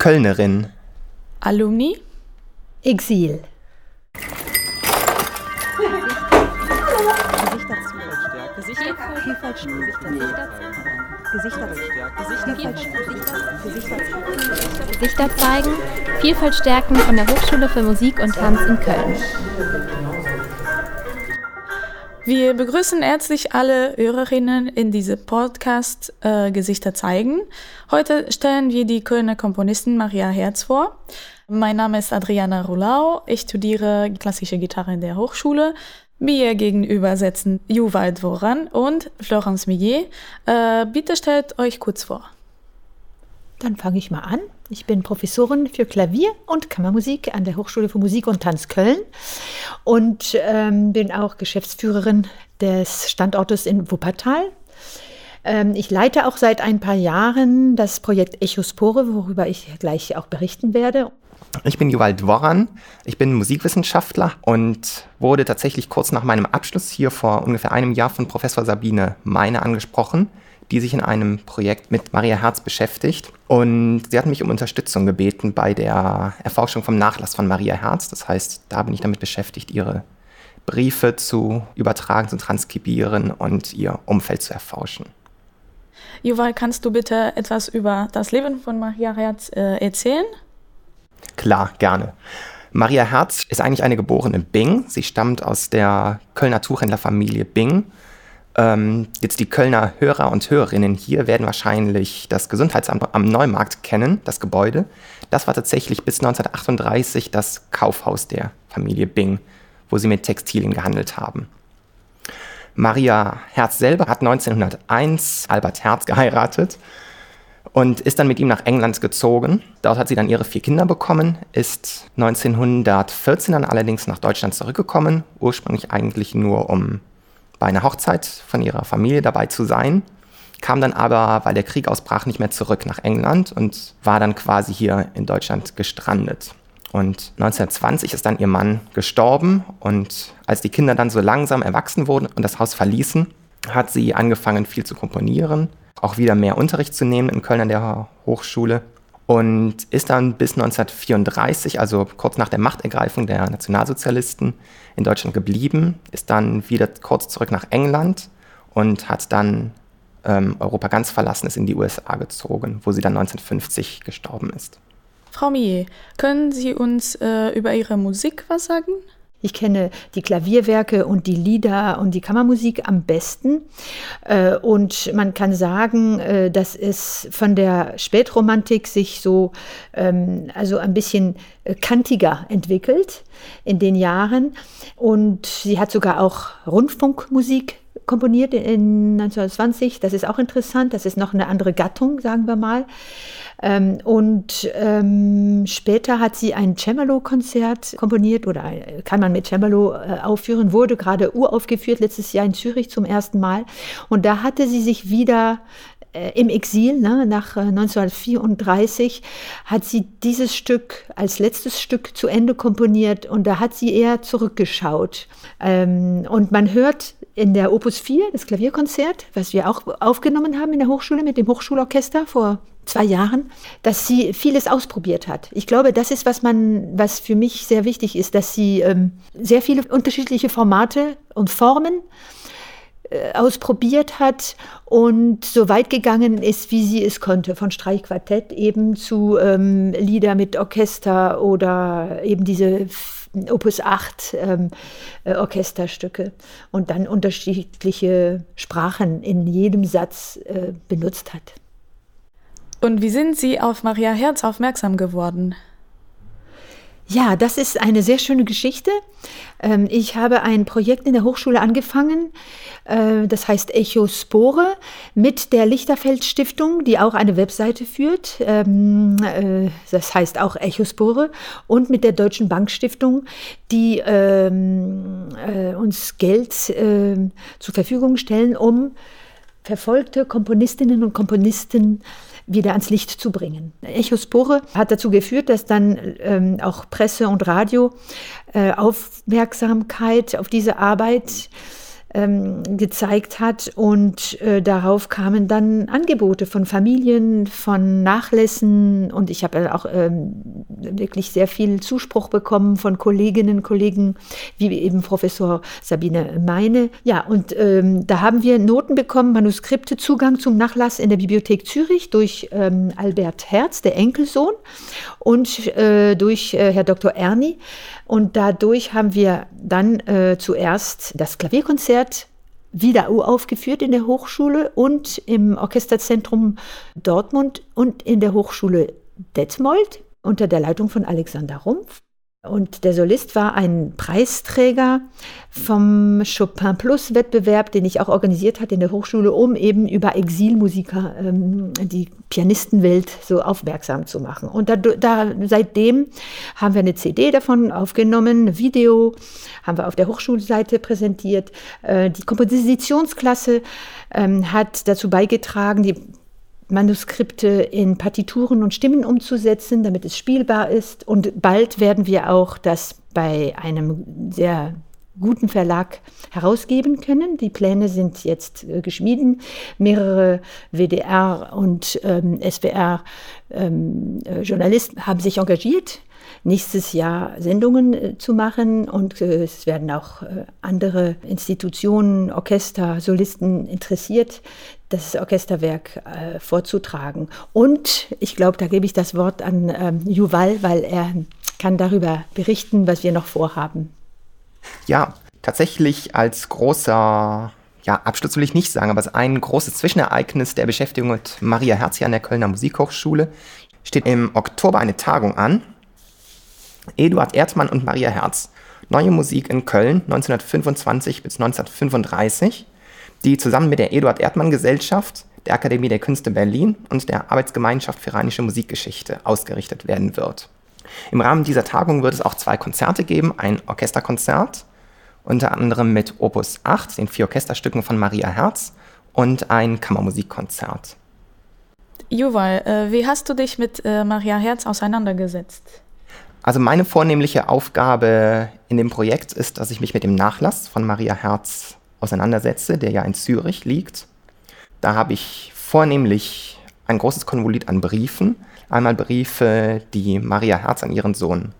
Kölnerin. Alumni. Exil. Gesichter zeigen, Vielfalt stärken von der Hochschule für Musik und Tanz in Köln. Wir begrüßen herzlich alle Hörerinnen in diesem Podcast äh, Gesichter zeigen. Heute stellen wir die Kölner Komponistin Maria Herz vor. Mein Name ist Adriana Rulau. Ich studiere klassische Gitarre in der Hochschule. Mir gegenüber sitzen Juval Dvoran und Florence Millet. Äh, bitte stellt euch kurz vor. Dann fange ich mal an. Ich bin Professorin für Klavier und Kammermusik an der Hochschule für Musik und Tanz Köln und ähm, bin auch Geschäftsführerin des Standortes in Wuppertal. Ähm, ich leite auch seit ein paar Jahren das Projekt Echospore, worüber ich gleich auch berichten werde. Ich bin Juval Dvoran, ich bin Musikwissenschaftler und wurde tatsächlich kurz nach meinem Abschluss hier vor ungefähr einem Jahr von Professor Sabine Meine angesprochen die sich in einem Projekt mit Maria Herz beschäftigt. Und sie hat mich um Unterstützung gebeten bei der Erforschung vom Nachlass von Maria Herz. Das heißt, da bin ich damit beschäftigt, ihre Briefe zu übertragen, zu transkribieren und ihr Umfeld zu erforschen. Juval, kannst du bitte etwas über das Leben von Maria Herz äh, erzählen? Klar, gerne. Maria Herz ist eigentlich eine geborene Bing. Sie stammt aus der Kölner Tuchhändlerfamilie Bing ähm, jetzt die Kölner Hörer und Hörerinnen hier werden wahrscheinlich das Gesundheitsamt am Neumarkt kennen, das Gebäude. Das war tatsächlich bis 1938 das Kaufhaus der Familie Bing, wo sie mit Textilien gehandelt haben. Maria Herz selber hat 1901 Albert Herz geheiratet und ist dann mit ihm nach England gezogen. Dort hat sie dann ihre vier Kinder bekommen, ist 1914 dann allerdings nach Deutschland zurückgekommen, ursprünglich eigentlich nur um bei einer Hochzeit von ihrer Familie dabei zu sein, kam dann aber, weil der Krieg ausbrach, nicht mehr zurück nach England und war dann quasi hier in Deutschland gestrandet. Und 1920 ist dann ihr Mann gestorben und als die Kinder dann so langsam erwachsen wurden und das Haus verließen, hat sie angefangen viel zu komponieren, auch wieder mehr Unterricht zu nehmen in Köln an der Hochschule und ist dann bis 1934, also kurz nach der Machtergreifung der Nationalsozialisten, in Deutschland geblieben, ist dann wieder kurz zurück nach England und hat dann ähm, Europa ganz verlassen, ist in die USA gezogen, wo sie dann 1950 gestorben ist. Frau Millet, können Sie uns äh, über Ihre Musik was sagen? Ich kenne die Klavierwerke und die Lieder und die Kammermusik am besten. Äh, und man kann sagen, äh, dass es von der Spätromantik sich so ähm, also ein bisschen äh, kantiger entwickelt in den Jahren. Und sie hat sogar auch Rundfunkmusik komponiert in 1920. Das ist auch interessant. Das ist noch eine andere Gattung, sagen wir mal. Ähm, und ähm, später hat sie ein Cembalo-Konzert komponiert oder kann man mit Cembalo äh, aufführen, wurde gerade uraufgeführt letztes Jahr in Zürich zum ersten Mal. Und da hatte sie sich wieder äh, im Exil, ne, nach äh, 1934, hat sie dieses Stück als letztes Stück zu Ende komponiert und da hat sie eher zurückgeschaut. Ähm, und man hört in der Opus 4, das Klavierkonzert, was wir auch aufgenommen haben in der Hochschule mit dem Hochschulorchester vor zwei Jahren, dass sie vieles ausprobiert hat. Ich glaube, das ist, was man, was für mich sehr wichtig ist, dass sie ähm, sehr viele unterschiedliche Formate und Formen äh, ausprobiert hat und so weit gegangen ist, wie sie es konnte, von Streichquartett eben zu ähm, Lieder mit Orchester oder eben diese Opus 8 ähm, äh, Orchesterstücke und dann unterschiedliche Sprachen in jedem Satz äh, benutzt hat. Und wie sind Sie auf Maria Herz aufmerksam geworden? Ja, das ist eine sehr schöne Geschichte. Ähm, ich habe ein Projekt in der Hochschule angefangen, äh, das heißt Echospore, mit der Lichterfeld Stiftung, die auch eine Webseite führt. Ähm, äh, das heißt auch Echospore und mit der Deutschen Bankstiftung, die ähm, äh, uns Geld zur Verfügung stellen, um verfolgte Komponistinnen und Komponisten wieder ans Licht zu bringen. Echospore hat dazu geführt, dass dann ähm, auch Presse und Radio äh, Aufmerksamkeit auf diese Arbeit ähm, gezeigt hat. Und äh, darauf kamen dann Angebote von Familien, von Nachlässen. Und ich habe auch ähm, wirklich sehr viel Zuspruch bekommen von Kolleginnen, Kollegen, wie eben Professor Sabine Meine. Ja, und ähm, da haben wir Noten bekommen, Manuskripte, Zugang zum Nachlass in der Bibliothek Zürich durch ähm, Albert Herz, der Enkelsohn, und äh, durch äh, Herr Dr. Erni. Und dadurch haben wir dann äh, zuerst das Klavierkonzert wieder aufgeführt in der Hochschule und im Orchesterzentrum Dortmund und in der Hochschule Detmold unter der Leitung von Alexander Rumpf. Und der Solist war ein Preisträger vom Chopin Plus Wettbewerb, den ich auch organisiert hatte in der Hochschule, um eben über Exilmusiker ähm, die Pianistenwelt so aufmerksam zu machen. Und da, da, seitdem haben wir eine CD davon aufgenommen, ein Video haben wir auf der Hochschulseite präsentiert. Äh, die Kompositionsklasse ähm, hat dazu beigetragen, die Manuskripte in Partituren und Stimmen umzusetzen, damit es spielbar ist. Und bald werden wir auch das bei einem sehr guten Verlag herausgeben können. Die Pläne sind jetzt äh, geschmieden. Mehrere WDR und ähm, SWR ähm, äh, Journalisten haben sich engagiert nächstes Jahr Sendungen äh, zu machen und äh, es werden auch äh, andere Institutionen, Orchester, Solisten interessiert, das Orchesterwerk vorzutragen. Und ich glaube, da gebe ich das Wort an ähm, Juval, weil er kann darüber berichten, was wir noch vorhaben. Ja, tatsächlich als großer ja, Abschluss will ich nicht sagen, aber es ist ein großes Zwischenereignis der Beschäftigung mit Maria Herzi an der Kölner Musikhochschule. Steht im Oktober eine Tagung an, Eduard Erdmann und Maria Herz. Neue Musik in Köln 1925 bis 1935, die zusammen mit der Eduard Erdmann Gesellschaft, der Akademie der Künste Berlin und der Arbeitsgemeinschaft für rheinische Musikgeschichte ausgerichtet werden wird. Im Rahmen dieser Tagung wird es auch zwei Konzerte geben, ein Orchesterkonzert, unter anderem mit Opus 8, den vier Orchesterstücken von Maria Herz, und ein Kammermusikkonzert. Juval, äh, wie hast du dich mit äh, Maria Herz auseinandergesetzt? Also meine vornehmliche Aufgabe in dem Projekt ist, dass ich mich mit dem Nachlass von Maria Herz auseinandersetze, der ja in Zürich liegt. Da habe ich vornehmlich ein großes Konvolut an Briefen. Einmal Briefe, die Maria Herz an ihren Sohn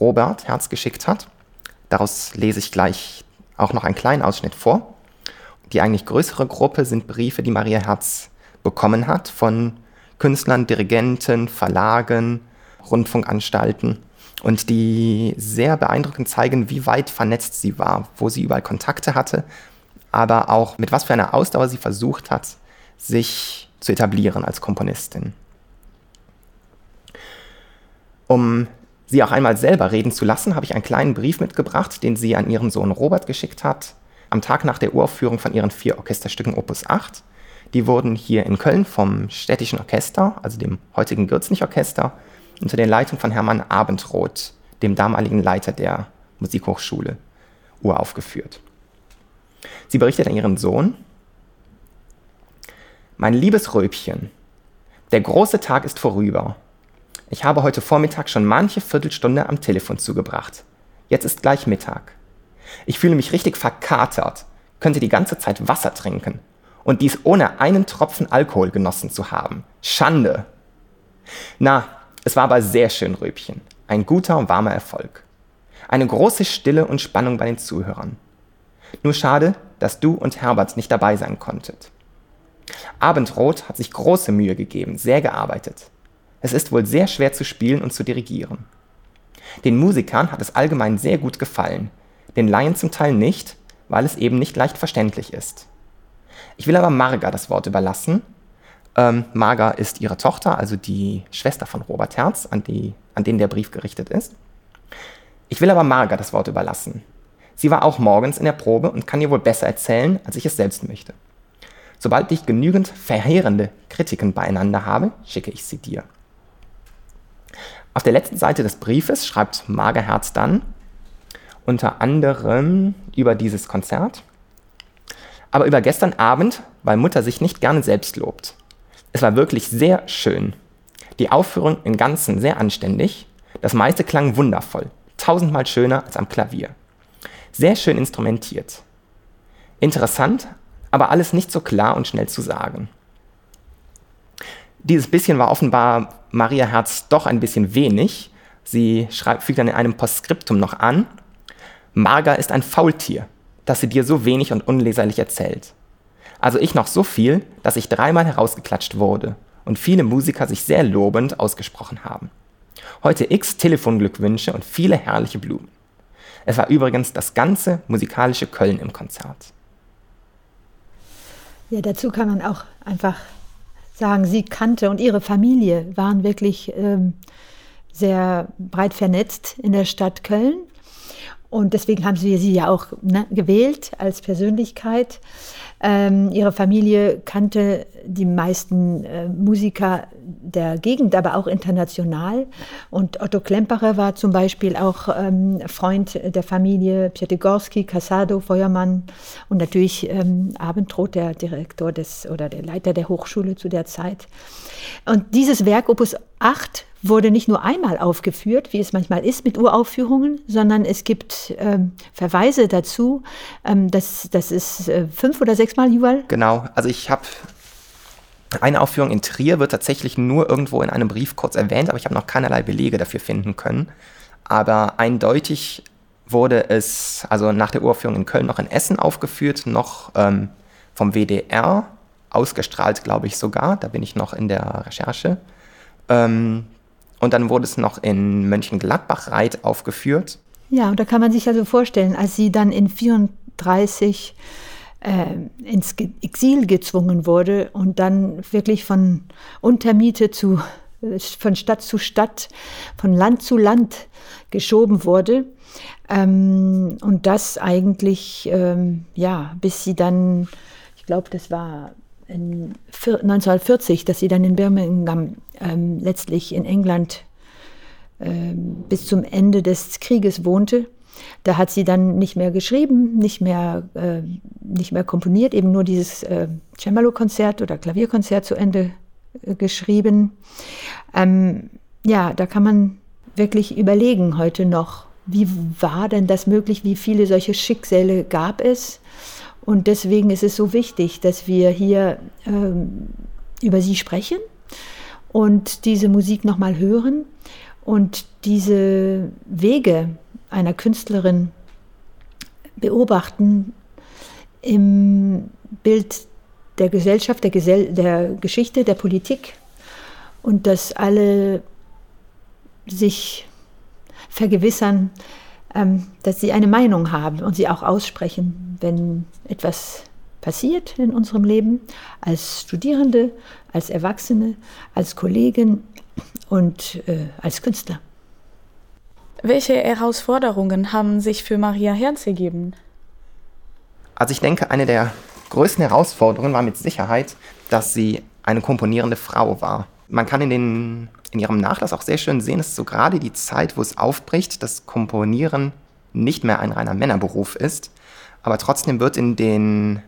Robert Herz geschickt hat. Daraus lese ich gleich auch noch einen kleinen Ausschnitt vor. Die eigentlich größere Gruppe sind Briefe, die Maria Herz bekommen hat von Künstlern, Dirigenten, Verlagen, Rundfunkanstalten und die sehr beeindruckend zeigen, wie weit vernetzt sie war, wo sie überall Kontakte hatte, aber auch mit was für einer Ausdauer sie versucht hat, sich zu etablieren als Komponistin. Um sie auch einmal selber reden zu lassen, habe ich einen kleinen Brief mitgebracht, den sie an ihren Sohn Robert geschickt hat, am Tag nach der Uraufführung von ihren vier Orchesterstücken Opus 8. Die wurden hier in Köln vom Städtischen Orchester, also dem heutigen Gürzenich-Orchester, unter der Leitung von Hermann Abendroth, dem damaligen Leiter der Musikhochschule, uraufgeführt. Sie berichtet an ihren Sohn, Mein liebes Röbchen, der große Tag ist vorüber. Ich habe heute Vormittag schon manche Viertelstunde am Telefon zugebracht. Jetzt ist gleich Mittag. Ich fühle mich richtig verkatert, könnte die ganze Zeit Wasser trinken. Und dies ohne einen Tropfen Alkohol genossen zu haben. Schande! Na, es war aber sehr schön, Röbchen. Ein guter und warmer Erfolg. Eine große Stille und Spannung bei den Zuhörern. Nur schade, dass du und Herbert nicht dabei sein konntet. Abendrot hat sich große Mühe gegeben, sehr gearbeitet. Es ist wohl sehr schwer zu spielen und zu dirigieren. Den Musikern hat es allgemein sehr gut gefallen, den Laien zum Teil nicht, weil es eben nicht leicht verständlich ist. Ich will aber Marga das Wort überlassen, ähm, Marga ist ihre Tochter, also die Schwester von Robert Herz, an, die, an den der Brief gerichtet ist. Ich will aber Marga das Wort überlassen. Sie war auch morgens in der Probe und kann dir wohl besser erzählen, als ich es selbst möchte. Sobald ich genügend verheerende Kritiken beieinander habe, schicke ich sie dir. Auf der letzten Seite des Briefes schreibt Marga Herz dann unter anderem über dieses Konzert, aber über gestern Abend, weil Mutter sich nicht gerne selbst lobt. Es war wirklich sehr schön. Die Aufführung im Ganzen sehr anständig. Das meiste klang wundervoll. Tausendmal schöner als am Klavier. Sehr schön instrumentiert. Interessant, aber alles nicht so klar und schnell zu sagen. Dieses bisschen war offenbar Maria Herz doch ein bisschen wenig. Sie schreibt, fügt dann in einem Postskriptum noch an, Marga ist ein Faultier, das sie dir so wenig und unleserlich erzählt. Also ich noch so viel, dass ich dreimal herausgeklatscht wurde und viele Musiker sich sehr lobend ausgesprochen haben. Heute x Telefonglückwünsche und viele herrliche Blumen. Es war übrigens das ganze musikalische Köln im Konzert. Ja, dazu kann man auch einfach sagen, sie kannte und ihre Familie waren wirklich ähm, sehr breit vernetzt in der Stadt Köln. Und deswegen haben sie sie ja auch ne, gewählt als Persönlichkeit. Ähm, ihre Familie kannte die meisten äh, Musiker der Gegend, aber auch international. Und Otto Klemperer war zum Beispiel auch ähm, Freund der Familie, Pietigorski, Casado, Feuermann und natürlich ähm, Abendroth, der Direktor des oder der Leiter der Hochschule zu der Zeit. Und dieses Werk, Opus 8, wurde nicht nur einmal aufgeführt, wie es manchmal ist mit Uraufführungen, sondern es gibt ähm, Verweise dazu. Ähm, das, das ist äh, fünf oder sechsmal, Juval? Genau, also ich habe eine Aufführung in Trier wird tatsächlich nur irgendwo in einem Brief kurz erwähnt, aber ich habe noch keinerlei Belege dafür finden können. Aber eindeutig wurde es, also nach der Uraufführung in Köln noch in Essen aufgeführt, noch ähm, vom WDR, ausgestrahlt, glaube ich sogar, da bin ich noch in der Recherche. Ähm, und dann wurde es noch in Mönchengladbach-Reit aufgeführt. Ja, und da kann man sich also vorstellen, als sie dann in 34 äh, ins Exil gezwungen wurde und dann wirklich von Untermiete zu, von Stadt zu Stadt, von Land zu Land geschoben wurde. Ähm, und das eigentlich, ähm, ja, bis sie dann, ich glaube, das war 1940, dass sie dann in Birmingham ähm, letztlich in England ähm, bis zum Ende des Krieges wohnte. Da hat sie dann nicht mehr geschrieben, nicht mehr, äh, nicht mehr komponiert, eben nur dieses äh, Cembalo-Konzert oder Klavierkonzert zu Ende äh, geschrieben. Ähm, ja, da kann man wirklich überlegen heute noch, wie war denn das möglich, wie viele solche Schicksale gab es und deswegen ist es so wichtig, dass wir hier ähm, über sie sprechen und diese Musik nochmal hören und diese Wege einer Künstlerin beobachten im Bild der Gesellschaft, der, Gesell der Geschichte, der Politik und dass alle sich vergewissern, dass sie eine Meinung haben und sie auch aussprechen, wenn etwas passiert in unserem Leben, als Studierende, als Erwachsene, als Kollegen und äh, als Künstler. Welche Herausforderungen haben sich für Maria Herz ergeben? Also ich denke, eine der größten Herausforderungen war mit Sicherheit, dass sie eine komponierende Frau war. Man kann in den in ihrem Nachlass auch sehr schön sehen, ist so gerade die Zeit, wo es aufbricht, dass Komponieren nicht mehr ein reiner Männerberuf ist. Aber trotzdem wird in den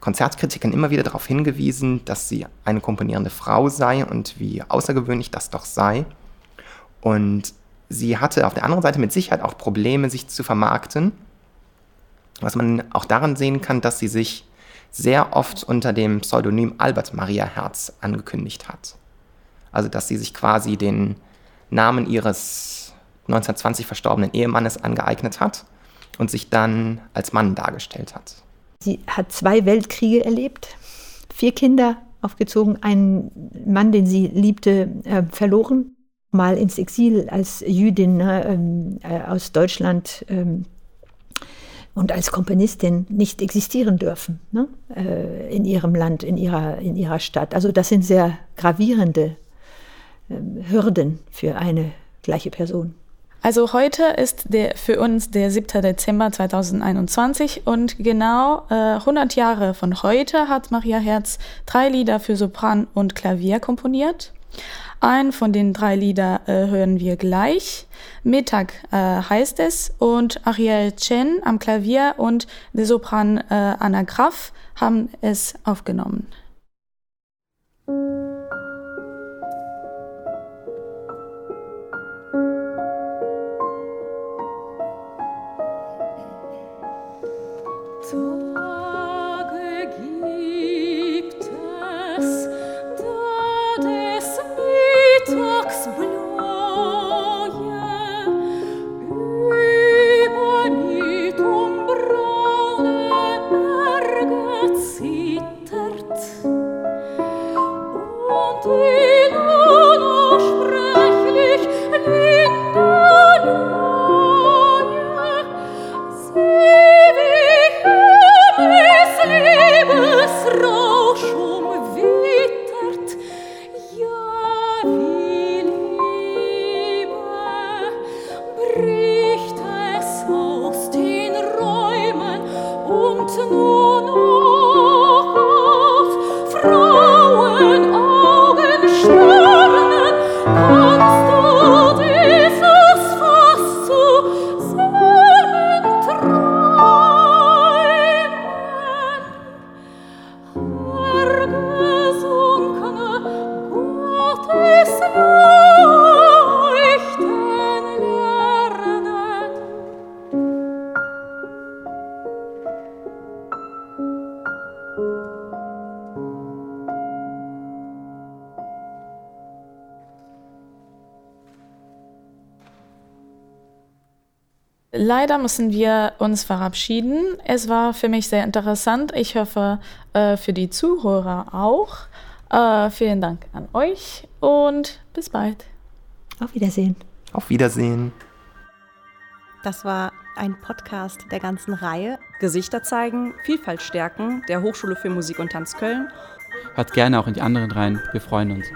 Konzertkritikern immer wieder darauf hingewiesen, dass sie eine komponierende Frau sei und wie außergewöhnlich das doch sei. Und sie hatte auf der anderen Seite mit Sicherheit auch Probleme, sich zu vermarkten. Was man auch daran sehen kann, dass sie sich sehr oft unter dem Pseudonym Albert Maria Herz angekündigt hat. Also dass sie sich quasi den Namen ihres 1920 verstorbenen Ehemannes angeeignet hat und sich dann als Mann dargestellt hat. Sie hat zwei Weltkriege erlebt, vier Kinder aufgezogen, einen Mann, den sie liebte, äh, verloren, mal ins Exil als Jüdin ne, ähm, äh, aus Deutschland ähm, und als Komponistin nicht existieren dürfen ne, äh, in ihrem Land, in ihrer, in ihrer Stadt. Also das sind sehr gravierende Hürden für eine gleiche Person. Also heute ist der, für uns der 7. Dezember 2021 und genau äh, 100 Jahre von heute hat Maria Herz drei Lieder für Sopran und Klavier komponiert. Ein von den drei Liedern äh, hören wir gleich. Mittag äh, heißt es und Ariel Chen am Klavier und der Sopran äh, Anna Graf haben es aufgenommen. Leider müssen wir uns verabschieden. Es war für mich sehr interessant. Ich hoffe, äh, für die Zuhörer auch. Äh, vielen Dank an euch und bis bald. Auf Wiedersehen. Auf Wiedersehen. Das war ein Podcast der ganzen Reihe. Gesichter zeigen, Vielfalt stärken, der Hochschule für Musik und Tanz Köln. Hört gerne auch in die anderen rein. Wir freuen uns.